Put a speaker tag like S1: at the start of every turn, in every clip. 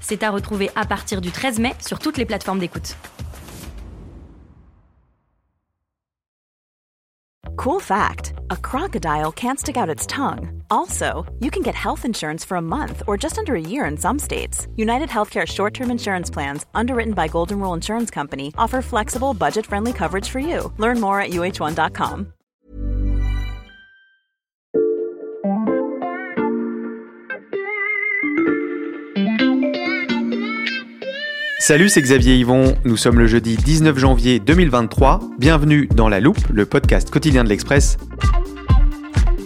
S1: C'est à retrouver à partir du 13 mai sur toutes les plateformes d'écoute.
S2: Cool fact a crocodile can't stick out its tongue. Also, you can get health insurance for a month or just under a year in some states. United Healthcare short term insurance plans, underwritten by Golden Rule Insurance Company, offer flexible, budget friendly coverage for you. Learn more at uh1.com.
S3: Salut, c'est Xavier Yvon. Nous sommes le jeudi 19 janvier 2023. Bienvenue dans La Loupe, le podcast quotidien de l'Express.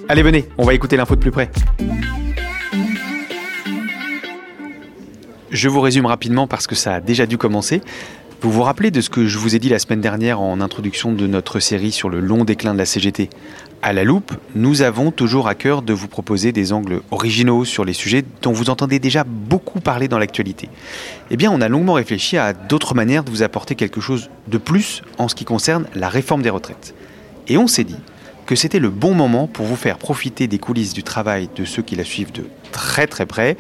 S3: Allez, venez, on va écouter l'info de plus près. Je vous résume rapidement parce que ça a déjà dû commencer. Vous vous rappelez de ce que je vous ai dit la semaine dernière en introduction de notre série sur le long déclin de la CGT À la loupe, nous avons toujours à cœur de vous proposer des angles originaux sur les sujets dont vous entendez déjà beaucoup parler dans l'actualité. Eh bien, on a longuement réfléchi à d'autres manières de vous apporter quelque chose de plus en ce qui concerne la réforme des retraites. Et on s'est dit que c'était le bon moment pour vous faire profiter des coulisses du travail de ceux qui la suivent de très très près.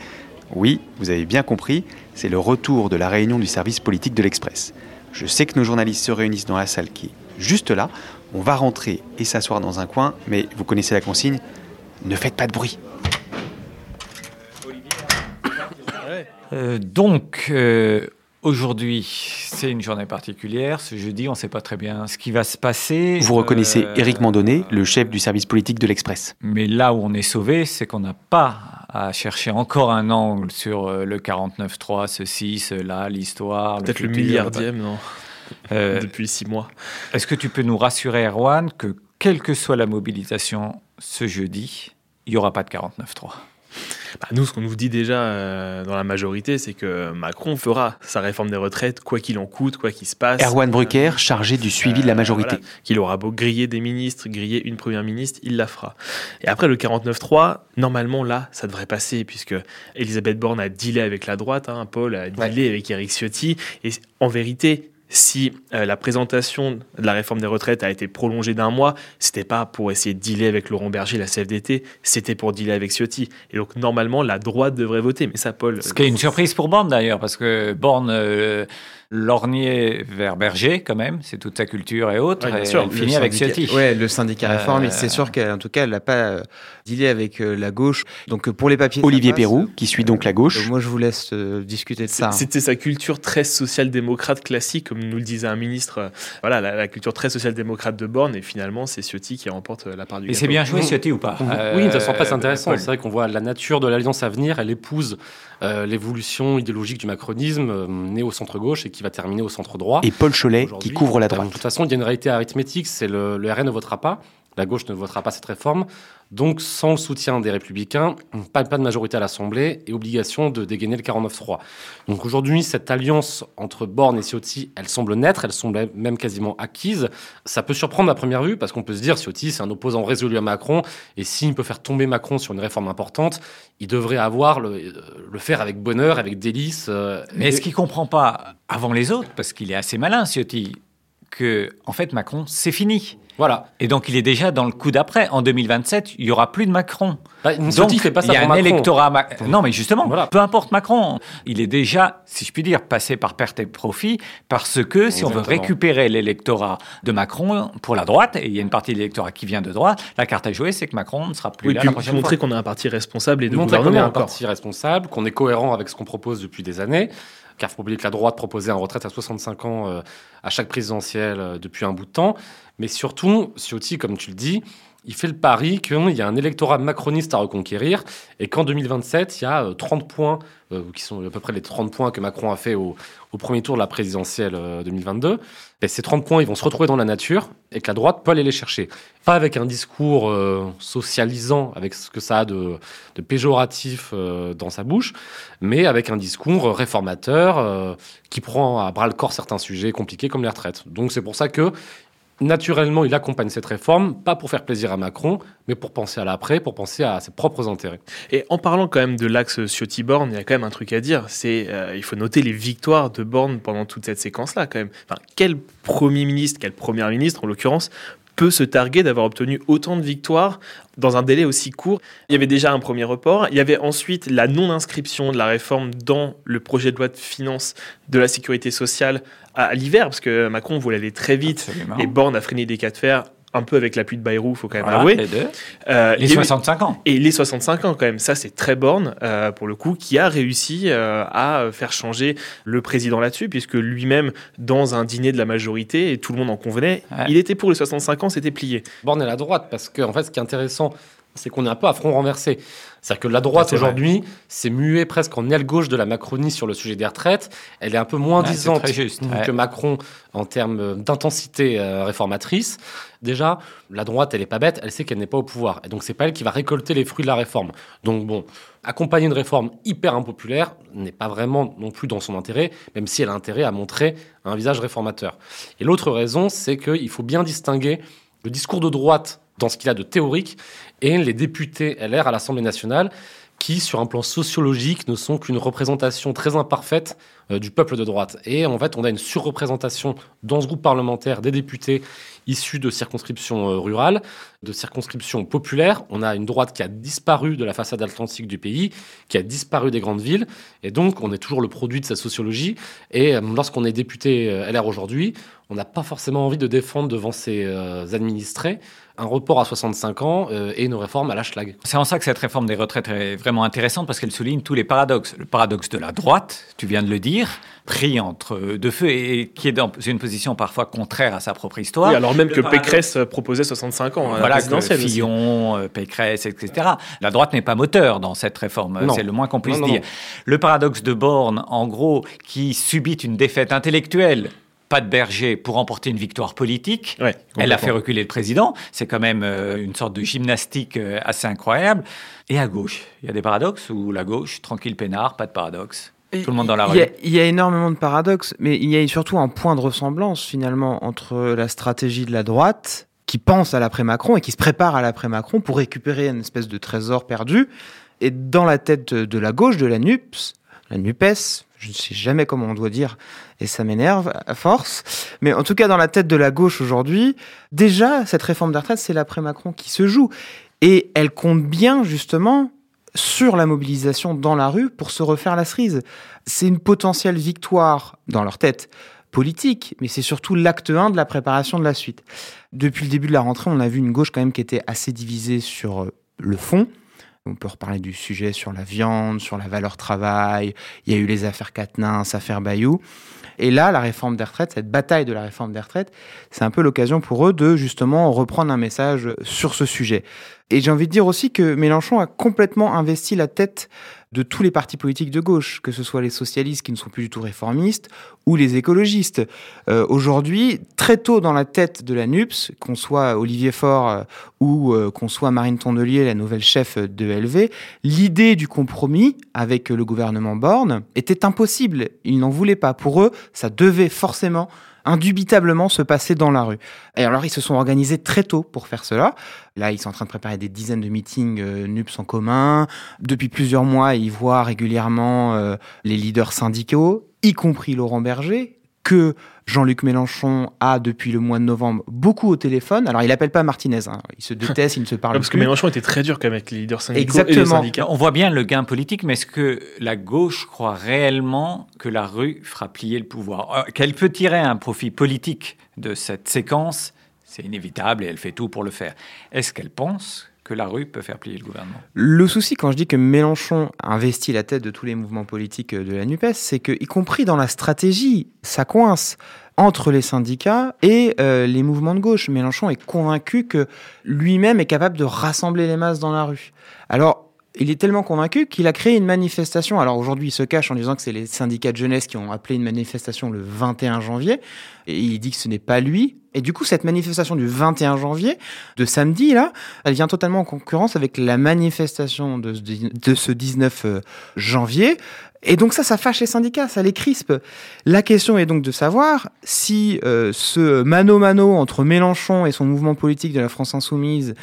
S3: Oui, vous avez bien compris, c'est le retour de la réunion du service politique de l'Express. Je sais que nos journalistes se réunissent dans la salle qui est juste là. On va rentrer et s'asseoir dans un coin, mais vous connaissez la consigne, ne faites pas de bruit.
S4: Euh, donc, euh, aujourd'hui, c'est une journée particulière. Ce jeudi, on ne sait pas très bien ce qui va se passer.
S3: Vous reconnaissez
S4: Euh,
S3: Éric Mandonnet, le chef du service politique de l'Express.
S4: Mais là où on est sauvé, c'est qu'on n'a pas à chercher encore un angle sur euh, le 49.3, ceci, cela, l'histoire.
S5: Peut-être le
S4: futur,
S5: milliardième, non
S4: Euh,
S5: Depuis six mois.
S4: Est-ce que tu peux nous rassurer, Erwan, que quelle que soit la mobilisation ce jeudi, il n'y aura pas de 49.3
S5: Bah, nous, ce qu'on nous dit déjà euh, dans la majorité, c'est que Macron fera sa réforme des retraites, quoi qu'il en coûte, quoi qu'il se passe.
S3: Erwan Brucker, chargé du suivi de la
S5: Euh,
S3: majorité.
S5: voilà. Qu'il aura beau griller des ministres, griller une première ministre, il la fera. Et après, le 49-3, normalement, là, ça devrait passer, puisque Elisabeth Borne a dealé avec la droite, hein, Paul a dealé avec Eric Ciotti. Et en vérité, si euh, la présentation de la réforme des retraites a été prolongée d'un mois, c'était pas pour essayer de dealer avec Laurent Berger, la CFDT, c'était pour dealer avec Ciotti. Et donc, normalement, la droite devrait voter. Mais ça, Paul.
S4: Ce qui est une surprise pour Borne d'ailleurs, parce que Borne euh, lorgnait vers Berger quand même, c'est toute sa culture et autres,
S5: Ouais, bien
S4: et
S5: sûr.
S4: elle
S5: Le
S4: finit avec Ciotti.
S6: Ouais, le syndicat
S4: Euh,
S6: réformiste. C'est sûr qu'en tout cas, elle n'a pas euh, dealé avec euh, la gauche. Donc euh, pour les papiers.
S3: Olivier. Perrou, qui suit donc la gauche.
S6: Euh, moi, je vous laisse euh, discuter de ça. hein.
S5: C'était sa culture très social-démocrate classique, comme nous le disait un ministre. euh, Voilà, la, la culture très social-démocrate de Borne, et finalement, c'est Ciotti qui remporte euh, la part du
S4: Et c'est bien joué Ciotti ou pas
S7: Oui, ça semble
S4: Euh,
S7: pas intéressant. C'est vrai qu'on voit la nature de l'alliance à venir. Elle épouse euh, l'évolution idéologique du macronisme, euh, né au centre-gauche et qui va terminer au centre-droit.
S3: Et Paul Cholet, qui couvre la
S7: euh,
S3: droite.
S7: De toute façon, il y a une réalité arithmétique, c'est le, le RN ne votera pas, la gauche ne votera pas cette réforme. Donc, sans le soutien des Républicains, pas, pas de majorité à l'Assemblée et obligation de dégainer le 49-3. Donc aujourd'hui, cette alliance entre Borne et Ciotti, elle semble naître, elle semble même quasiment acquise. Ça peut surprendre à première vue parce qu'on peut se dire Ciotti, c'est un opposant résolu à Macron et s'il peut faire tomber Macron sur une réforme importante, il devrait avoir le, euh, le faire avec bonheur, avec délice. euh,
S4: Mais est-ce qu'il comprend pas, avant les autres, parce qu'il est assez malin Ciotti, que en fait Macron, c'est fini
S7: Voilà.
S4: Et donc il est déjà dans le coup d'après. En 2027, il y aura plus de Macron.
S7: Bah,
S4: Donc
S7: fait pas ça
S4: il y a
S7: pour
S4: un
S7: Macron.
S4: électorat. Ma- Non, mais justement,
S7: Voilà.
S4: peu importe Macron, il est déjà, si je puis dire, passé par perte et profit, parce que si on veut récupérer l'électorat de Macron pour la droite, et il y a une partie de l'électorat qui vient de droite, la carte à jouer, c'est que Macron ne sera plus
S5: Oui,
S4: là
S5: puis
S4: la prochaine
S5: montrer qu'on a un parti responsable et de
S7: montrer qu'on est
S5: gouvernement
S7: un
S5: encore.
S7: parti responsable, qu'on est cohérent avec ce qu'on propose depuis des années. Car il faut oublier que la droite proposait un retraite à 65 ans euh, à chaque présidentielle euh, depuis un bout de temps. Mais surtout, Ciotti, comme tu le dis, il fait le pari qu'il y a un électorat macroniste à reconquérir et qu'en 2027, il y a 30 euh, points, euh, qui sont à peu près les 30 points que Macron a fait au, premier tour de la présidentielle 2022. Euh, et ces 30 points, ils vont se retrouver dans la nature et que la droite peut aller les chercher. Pas avec un discours socialisant, avec ce que ça a de, de péjoratif dans sa bouche, mais avec un discours réformateur qui prend à bras le corps certains sujets compliqués comme les retraites. Donc c'est pour ça que naturellement, il accompagne cette réforme, pas pour faire plaisir à Macron, mais pour penser à l'après, pour penser à ses propres intérêts.
S5: Et en parlant quand même de l'axe Ciotti-Borne, il y a quand même un truc à dire. C'est, euh, il faut noter les victoires de Borne pendant toute cette séquence-là, quand même. Enfin, quel premier ministre, quelle première ministre, en l'occurrence, peut se targuer d'avoir obtenu autant de victoires dans un délai aussi court. Il y avait déjà un premier report, il y avait ensuite la non-inscription de la réforme dans le projet de loi de finances de la sécurité sociale à l'hiver, parce que Macron voulait aller très vite et Borne a freiné des cas de fer un peu avec l'appui de Bayrou, faut quand même avouer.
S4: Les, deux. Euh, les 65 ans.
S5: Et les 65 ans quand même, ça c'est très borne euh, pour le coup, qui a réussi euh, à faire changer le président là-dessus, puisque lui-même, dans un dîner de la majorité, et tout le monde en convenait, il était pour les 65 ans, c'était plié.
S7: Borne est à la droite, parce que en fait, ce qui est intéressant, c'est qu'on est un peu à front renversé. C'est-à-dire que la droite aujourd'hui s'est muée presque en aile gauche de la Macronie sur le sujet des retraites. Elle est un peu moins disante que Macron en termes d'intensité euh, réformatrice. Déjà, la droite, elle est pas bête, elle sait qu'elle n'est pas au pouvoir. Et donc, c'est pas elle qui va récolter les fruits de la réforme. Donc, bon, accompagner une réforme hyper impopulaire n'est pas vraiment non plus dans son intérêt, même si elle a intérêt à montrer un visage réformateur. Et l'autre raison, c'est qu'il faut bien distinguer le discours de droite dans ce qu'il a de théorique et les députés LR à l'Assemblée nationale qui, sur un plan sociologique, ne sont qu'une représentation très imparfaite euh, du peuple de droite. Et en fait, on a une surreprésentation dans ce groupe parlementaire des députés issus de circonscriptions euh, rurales, de circonscriptions populaires. On a une droite qui a disparu de la façade atlantique du pays, qui a disparu des grandes villes. Et donc, on est toujours le produit de sa sociologie. Et euh, lorsqu'on est député LR aujourd'hui, on n'a pas forcément envie de défendre devant ses administrés un report à 65 ans euh, et une réforme à la Schlag.
S4: C'est en ça que cette réforme des retraites est vraiment intéressante parce qu'elle souligne tous les paradoxes. Le paradoxe de la droite, tu viens de le dire, pris entre deux feux et qui est dans une position parfois contraire à sa propre histoire.
S5: Oui, alors même que Pécresse proposait 65 ans.
S4: Voilà, que Fillon, euh, Pécresse, etc. La droite n'est pas moteur dans cette réforme, c'est le moins qu'on puisse dire. Le paradoxe de Borne, en gros, qui subit une défaite intellectuelle pas de berger pour remporter une victoire politique. Elle a fait reculer le président. C'est quand même euh, une sorte de gymnastique euh, assez incroyable. Et à gauche, il y a des paradoxes ou la gauche, tranquille, peinard, pas de paradoxe. Tout le monde dans la rue.
S6: Il y, a énormément de paradoxes, mais il y a surtout un point de ressemblance finalement entre la stratégie de la droite qui pense à l'après-Macron et qui se prépare à l'après-Macron pour récupérer une espèce de trésor perdu. Et dans la tête de la gauche, de la NUPS, la NUPES, je ne sais jamais comment on doit dire, et ça m'énerve à force. Mais en tout cas, dans la tête de la gauche aujourd'hui, déjà, cette réforme des retraites, c'est l'après-Macron qui se joue. Et elle compte bien, justement, sur la mobilisation dans la rue pour se refaire la cerise. C'est une potentielle victoire dans leur tête politique, mais c'est surtout l'acte 1 de la préparation de la suite. Depuis le début de la rentrée, on a vu une gauche quand même qui était assez divisée sur le fond, on peut reparler du sujet sur la viande, sur la valeur travail. Il y a eu les affaires Quatennens, affaires Bayou. Et là, la réforme des retraites, cette bataille de la réforme des retraites, c'est un peu l'occasion pour eux de justement reprendre un message sur ce sujet. Et j'ai envie de dire aussi que Mélenchon a complètement investi la tête de tous les partis politiques de gauche, que ce soit les socialistes qui ne sont plus du tout réformistes ou les écologistes. Euh, aujourd'hui, très tôt dans la tête de la NUPS, qu'on soit Olivier Faure euh, ou euh, qu'on soit Marine Tondelier, la nouvelle chef de LV, l'idée du compromis avec le gouvernement Borne était impossible. Ils n'en voulaient pas. Pour eux, ça devait forcément indubitablement se passer dans la rue. Et alors, ils se sont organisés très tôt pour faire cela. Là, ils sont en train de préparer des dizaines de meetings euh, NUPS en commun. Depuis plusieurs mois, ils voient régulièrement euh, les leaders syndicaux, y compris Laurent Berger, que Jean-Luc Mélenchon a depuis le mois de novembre beaucoup au téléphone. Alors il appelle pas Martinez, hein. il se déteste, il ne se parle
S5: pas.
S6: Parce
S5: que Mélenchon était très dur quand même avec les leaders syndicaux
S6: Exactement. et les
S5: syndicats.
S4: On voit bien le gain politique, mais est-ce que la gauche croit réellement que la rue fera plier le pouvoir? Euh, Qu'elle peut tirer un profit politique de cette séquence, c'est inévitable et elle fait tout pour le faire. Est-ce qu'elle pense que la rue peut faire plier le gouvernement.
S6: Le souci, quand je dis que Mélenchon investit la tête de tous les mouvements politiques de la NUPES, c'est que, y compris dans la stratégie, ça coince. entre les syndicats et euh, les mouvements de gauche. Mélenchon est convaincu que lui-même est capable de rassembler les masses dans la rue. Alors, il est tellement convaincu qu'il a créé une manifestation. Alors aujourd'hui, il se cache en disant que c'est les syndicats de jeunesse qui ont appelé une manifestation le 21 janvier. Et il dit que ce n'est pas lui. Et du coup, cette manifestation du 21 janvier, de samedi, là, elle vient totalement en concurrence avec la manifestation de, ce 19 euh, janvier. Et donc ça, ça fâche les syndicats, ça les crispe. La question est donc de savoir si euh, ce mano-mano entre Mélenchon et son mouvement politique de la France insoumise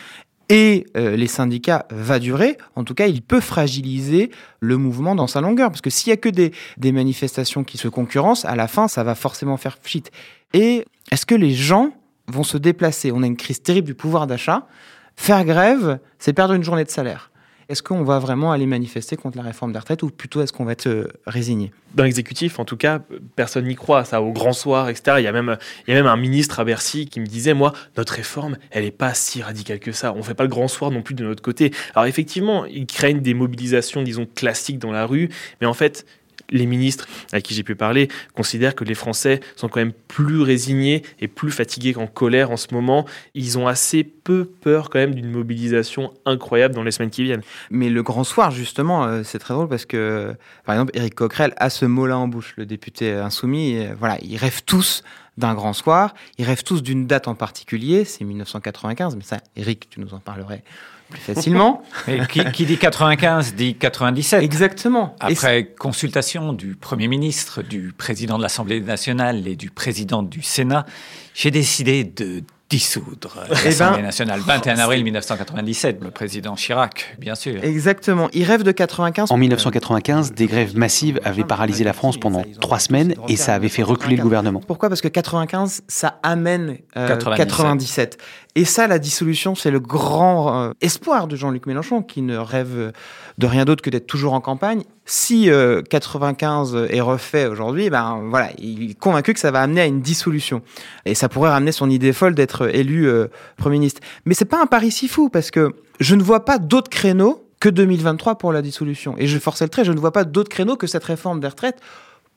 S6: et euh, les syndicats va durer, en tout cas, il peut fragiliser le mouvement dans sa longueur. Parce que s'il y a que des, des manifestations qui se concurrencent, à la fin, ça va forcément faire pchit. Et est-ce que les gens vont se déplacer? On a une crise terrible du pouvoir d'achat. Faire grève, c'est perdre une journée de salaire est-ce qu'on va vraiment aller manifester contre la réforme des retraites ou plutôt est-ce qu'on va être euh, résigné?
S5: Dans l'exécutif, en tout cas, personne n'y croit. Ça, au grand soir, etc. Il y, a même, il y a même un ministre à Bercy qui me disait Moi, notre réforme, elle n'est pas si radicale que ça. On ne fait pas le grand soir non plus de notre côté. Alors, effectivement, ils craignent des mobilisations, disons, classiques dans la rue. Mais en fait, les ministres à qui j'ai pu parler considèrent que les Français sont quand même plus résignés et plus fatigués qu'en colère en ce moment. Ils ont assez peu peur quand même d'une mobilisation incroyable dans les semaines qui viennent.
S6: Mais le grand soir, justement, euh, c'est très drôle parce que, par exemple, Éric Coquerel a ce mot-là en bouche, le député insoumis. Euh, voilà, ils rêvent tous d'un grand soir. Ils rêvent tous d'une date en particulier, c'est 1995, mais ça, Éric, tu nous en parlerais plus facilement.
S4: qui, dit 95 dit 97.
S6: Exactement.
S4: Après consultation du Premier ministre, du président de l'Assemblée nationale et du président du Sénat, j'ai décidé de dissoudre eh ben, l'Assemblée nationale. 21 avril 1997, le président Chirac, bien sûr.
S6: Exactement. Il rêve de 95.
S3: En 1995, des grèves massives avaient paralysé la France pendant trois semaines et ça avait fait reculer le gouvernement.
S6: Pourquoi? Parce que 95, ça amène 97. Et ça, la dissolution, c'est le grand euh, espoir de Jean-Luc Mélenchon, qui ne rêve de rien d'autre que d'être toujours en campagne. Si 95 euh, est refait aujourd'hui, ben voilà, il est convaincu que ça va amener à une dissolution. Et ça pourrait ramener son idée folle d'être élu euh, Premier ministre. Mais c'est pas un pari si fou, parce que je ne vois pas d'autres créneaux que 2023 pour la dissolution. Et je force le trait, je ne vois pas d'autres créneaux que cette réforme des retraites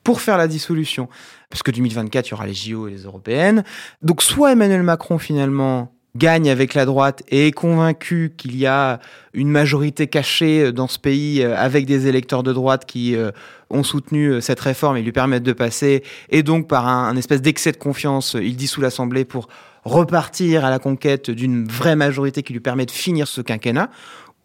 S6: pour faire la dissolution. Parce que 2024, il y aura les JO et les européennes. Donc soit Emmanuel Macron finalement gagne avec la droite et est convaincu qu'il y a une majorité cachée dans ce pays euh, avec des électeurs de droite qui euh, ont soutenu euh, cette réforme et lui permettent de passer, et donc par un, espèce d'excès de confiance, il dissout l'Assemblée pour repartir à la conquête d'une vraie majorité qui lui permet de finir ce quinquennat,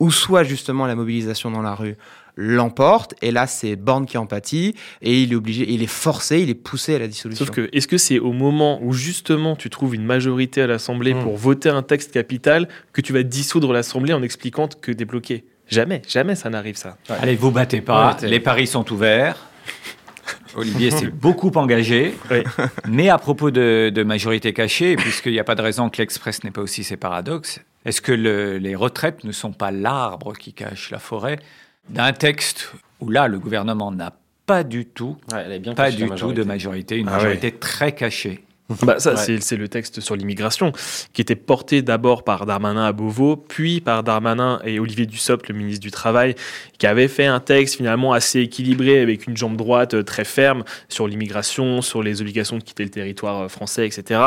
S6: ou soit justement la mobilisation dans la rue l'emporte. Et là c'est Borne qui empathie et il est obligé, il est forcé, il est poussé à la dissolution.
S5: Sauf que est-ce que c'est au moment où justement tu trouves une majorité à l'Assemblée hmm. pour voter un texte capital que tu vas dissoudre l'Assemblée en expliquant que t'es bloqué? Jamais, jamais ça n'arrive ça.
S4: Allez, vous battez pas, les paris sont ouverts. Olivier s'est beaucoup engagé, mais à propos de, majorité cachée, puisqu'il n'y a pas de raison que l'Express n'ait pas aussi ses paradoxes, est-ce que les retraites ne sont pas l'arbre qui cache la forêt? D'un texte où là, le gouvernement n'a pas du tout, pas du tout de majorité, une ah majorité très cachée.
S5: Bah ça, c'est le texte sur l'immigration, qui était porté d'abord par Darmanin à Beauvau, puis par Darmanin et Olivier Dussopt, le ministre du Travail, qui avait fait un texte finalement assez équilibré, avec une jambe droite euh, très ferme sur l'immigration, sur les obligations de quitter le territoire euh, français, etc.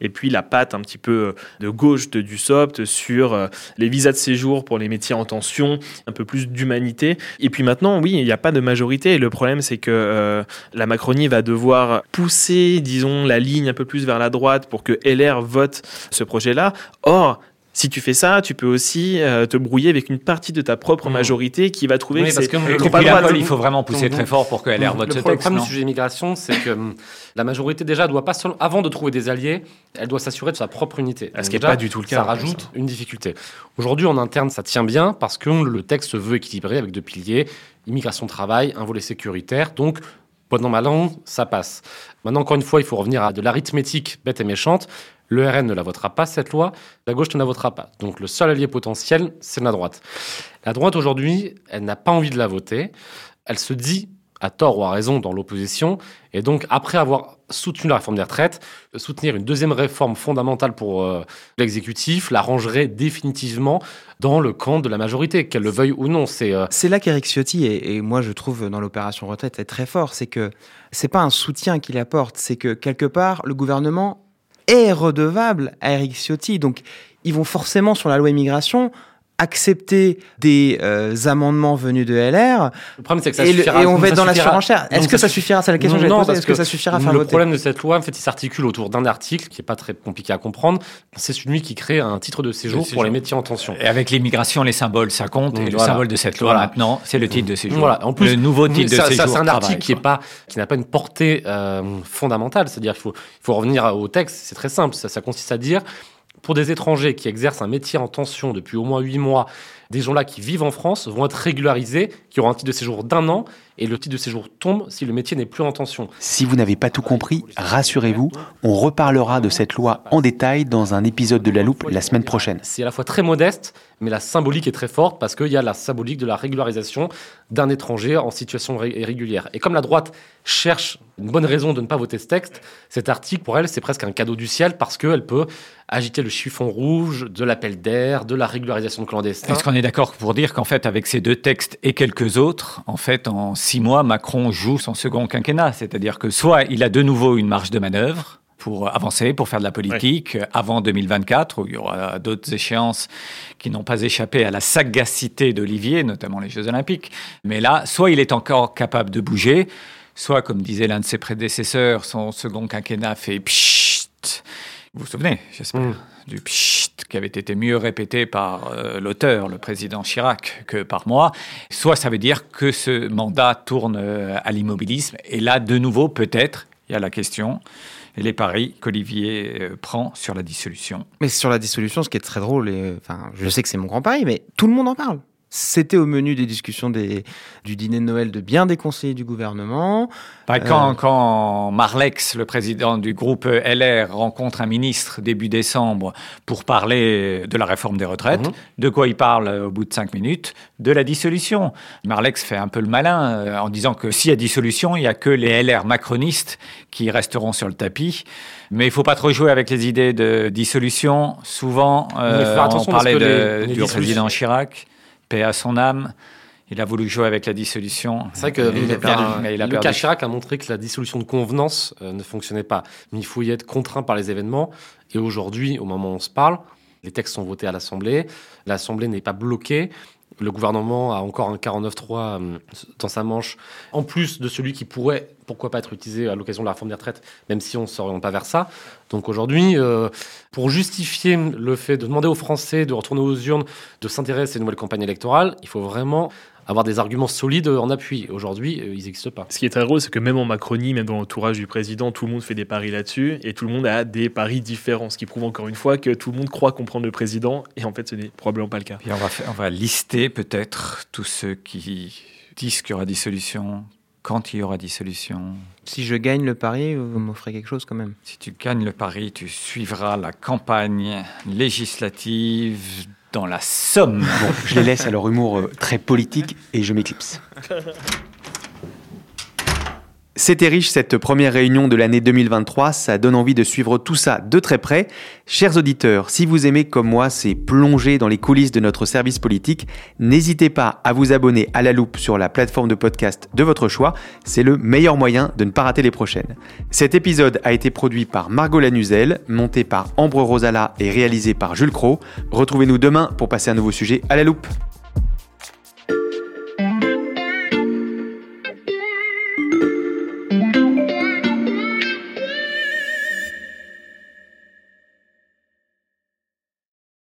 S5: Et puis la patte un petit peu euh, de gauche de Dussopt sur les visas de séjour pour les métiers en tension, un peu plus d'humanité. Et puis maintenant, oui, il n'y a pas de majorité. Et le problème, c'est que la Macronie va devoir pousser, disons, la ligne un peu plus vers la droite pour que LR vote ce projet-là. Or, si tu fais ça, tu peux aussi euh, te brouiller avec une partie de ta propre mmh. majorité qui va trouver
S4: oui, parce que il faut vraiment pousser très fort pour que LR vote ce texte. Le
S7: problème du sujet immigration, c'est que hum, la majorité déjà doit pas seulement, avant de trouver des alliés, elle doit s'assurer de sa propre unité.
S5: Ce qui n'est pas du tout le cas.
S7: Ça rajoute une difficulté. Aujourd'hui, en interne, ça tient bien parce que le texte veut équilibrer avec deux piliers immigration travail, un volet sécuritaire. Donc Bon mal an, ça passe. Maintenant, encore une fois, il faut revenir à de l'arithmétique bête et méchante. Le RN ne la votera pas, cette loi. La gauche ne la votera pas. Donc le seul allié potentiel, c'est la droite. La droite, aujourd'hui, elle n'a pas envie de la voter. Elle se dit à tort ou à raison dans l'opposition. Et donc, après avoir soutenu la réforme des retraites, soutenir une deuxième réforme fondamentale pour euh, l'exécutif la rangerait définitivement dans le camp de la majorité, qu'elle le veuille ou non.
S6: C'est euh, là qu'Eric Ciotti, et, moi je trouve dans l'opération retraite, est très fort, c'est que c'est pas un soutien qu'il apporte, c'est que quelque part, le gouvernement est redevable à Eric Ciotti. Donc, ils vont forcément sur la loi immigration accepter des euh, amendements venus de LR.
S7: Le problème, c'est que ça
S6: et,
S7: suffira,
S6: et on va être dans la surenchère. Est-ce que ça suffira? C'est la question que
S7: je
S6: Est-ce que, ça suffira à faire
S7: Le problème de cette loi, en fait, il s'articule autour d'un article qui est pas très compliqué à comprendre. C'est celui qui crée un titre de séjour pour les métiers en tension.
S4: Et avec l'immigration, les symboles, ça compte. et le symbole de cette loi maintenant, c'est le titre de séjour.
S7: Voilà. En plus,
S4: le nouveau titre de séjour.
S7: Ça, c'est un article qui est pas, qui n'a pas une portée euh, fondamentale. C'est-à-dire qu'il faut, revenir au texte. C'est très simple. Ça, ça consiste à dire pour des étrangers qui exercent un métier en tension depuis au moins 8 mois des gens-là qui vivent en France vont être régularisés, qui auront un titre de séjour d'un an, et le titre de séjour tombe si le métier n'est plus en tension.
S3: Si vous n'avez pas tout compris, rassurez-vous, on reparlera de cette loi en détail dans un épisode de La Loupe la semaine prochaine.
S7: C'est à la fois très modeste, mais la symbolique est très forte parce qu'il y a la symbolique de la régularisation d'un étranger en situation irrégulière. Et comme la droite cherche une bonne raison de ne pas voter ce texte, cet article, pour elle, c'est presque un cadeau du ciel parce qu'elle peut agiter le chiffon rouge de l'appel d'air, de la régularisation de clandestins.
S4: Est-ce qu'on est, d'accord pour dire qu'en fait, avec ces deux textes et quelques autres, en fait, en six mois, Macron joue son second quinquennat? C'est-à-dire que soit il a de nouveau une marge de manœuvre, pour avancer, pour faire de la politique avant 2024, où il y aura d'autres échéances qui n'ont pas échappé à la sagacité d'Olivier, notamment les Jeux Olympiques. Mais là, soit il est encore capable de bouger, soit, comme disait l'un de ses prédécesseurs, son second quinquennat fait pchit. Vous vous souvenez, j'espère, mm. du pchit qui avait été mieux répété par euh, l'auteur, le président Chirac, que par moi. Soit ça veut dire que ce mandat tourne euh, à l'immobilisme. Et là, de nouveau, peut-être, il y a la question les paris qu'Olivier euh, prend sur la dissolution.
S6: Mais sur la dissolution, ce qui est très drôle, et, enfin, je sais que c'est mon grand pari, mais tout le monde en parle. C'était au menu des discussions des, du dîner de Noël de bien des conseillers du gouvernement.
S4: Bah, quand, euh, quand Marlex, le président du groupe LR, rencontre un ministre début décembre pour parler de la réforme des retraites, mhm. de quoi il parle au bout de cinq minutes? De la dissolution. Marlex fait un peu le malin euh, en disant que s'il y a dissolution, il n'y a que les LR macronistes qui resteront sur le tapis. Mais il ne faut pas trop jouer avec les idées de dissolution. Souvent, euh, on parlait de, du président Chirac paix à son âme. Il a voulu jouer avec la dissolution.
S7: C'est vrai que il a perdu. Chirac a montré que la dissolution de convenance euh, ne fonctionnait pas. Mais il faut y être contraint par les événements. Et aujourd'hui, au moment où on se parle, les textes sont votés à l'Assemblée. L'Assemblée n'est pas bloquée. Le gouvernement a encore un 49-3 euh, dans sa manche, en plus de celui qui pourrait, pourquoi pas, être utilisé à l'occasion de la réforme des retraites, même si on ne s'oriente pas vers ça. Donc aujourd'hui, euh, pour justifier le fait de demander aux Français de retourner aux urnes, de s'intéresser à ces nouvelles campagnes électorales, il faut vraiment avoir des arguments solides en appui. Aujourd'hui, euh, ils n'existent pas.
S5: Ce qui est très drôle, c'est que même en Macronie, même dans l'entourage du président, tout le monde fait des paris là-dessus et tout le monde a des paris différents. Ce qui prouve encore une fois que tout le monde croit comprendre le président et en fait, ce n'est probablement pas le cas.
S4: on, va on va lister peut-être tous ceux qui disent qu'il y aura dissolution, quand il y aura dissolution.
S6: Si je gagne le pari, vous m'offrez quelque chose quand même.
S4: Si tu gagnes le pari, tu suivras la campagne législative dans la Somme.
S3: Bon, je les laisse à leur humour euh, très politique et je m'éclipse. C'était riche cette première réunion de l'année 2023, ça donne envie de suivre tout ça de très près. Chers auditeurs, si vous aimez comme moi ces plongées dans les coulisses de notre service politique, n'hésitez pas à vous abonner à la loupe sur la plateforme de podcast de votre choix, c'est le meilleur moyen de ne pas rater les prochaines. Cet épisode a été produit par Margot Lanuzel, monté par Ambre Rosala et réalisé par Jules Cro. Retrouvez-nous demain pour passer un nouveau sujet à la loupe.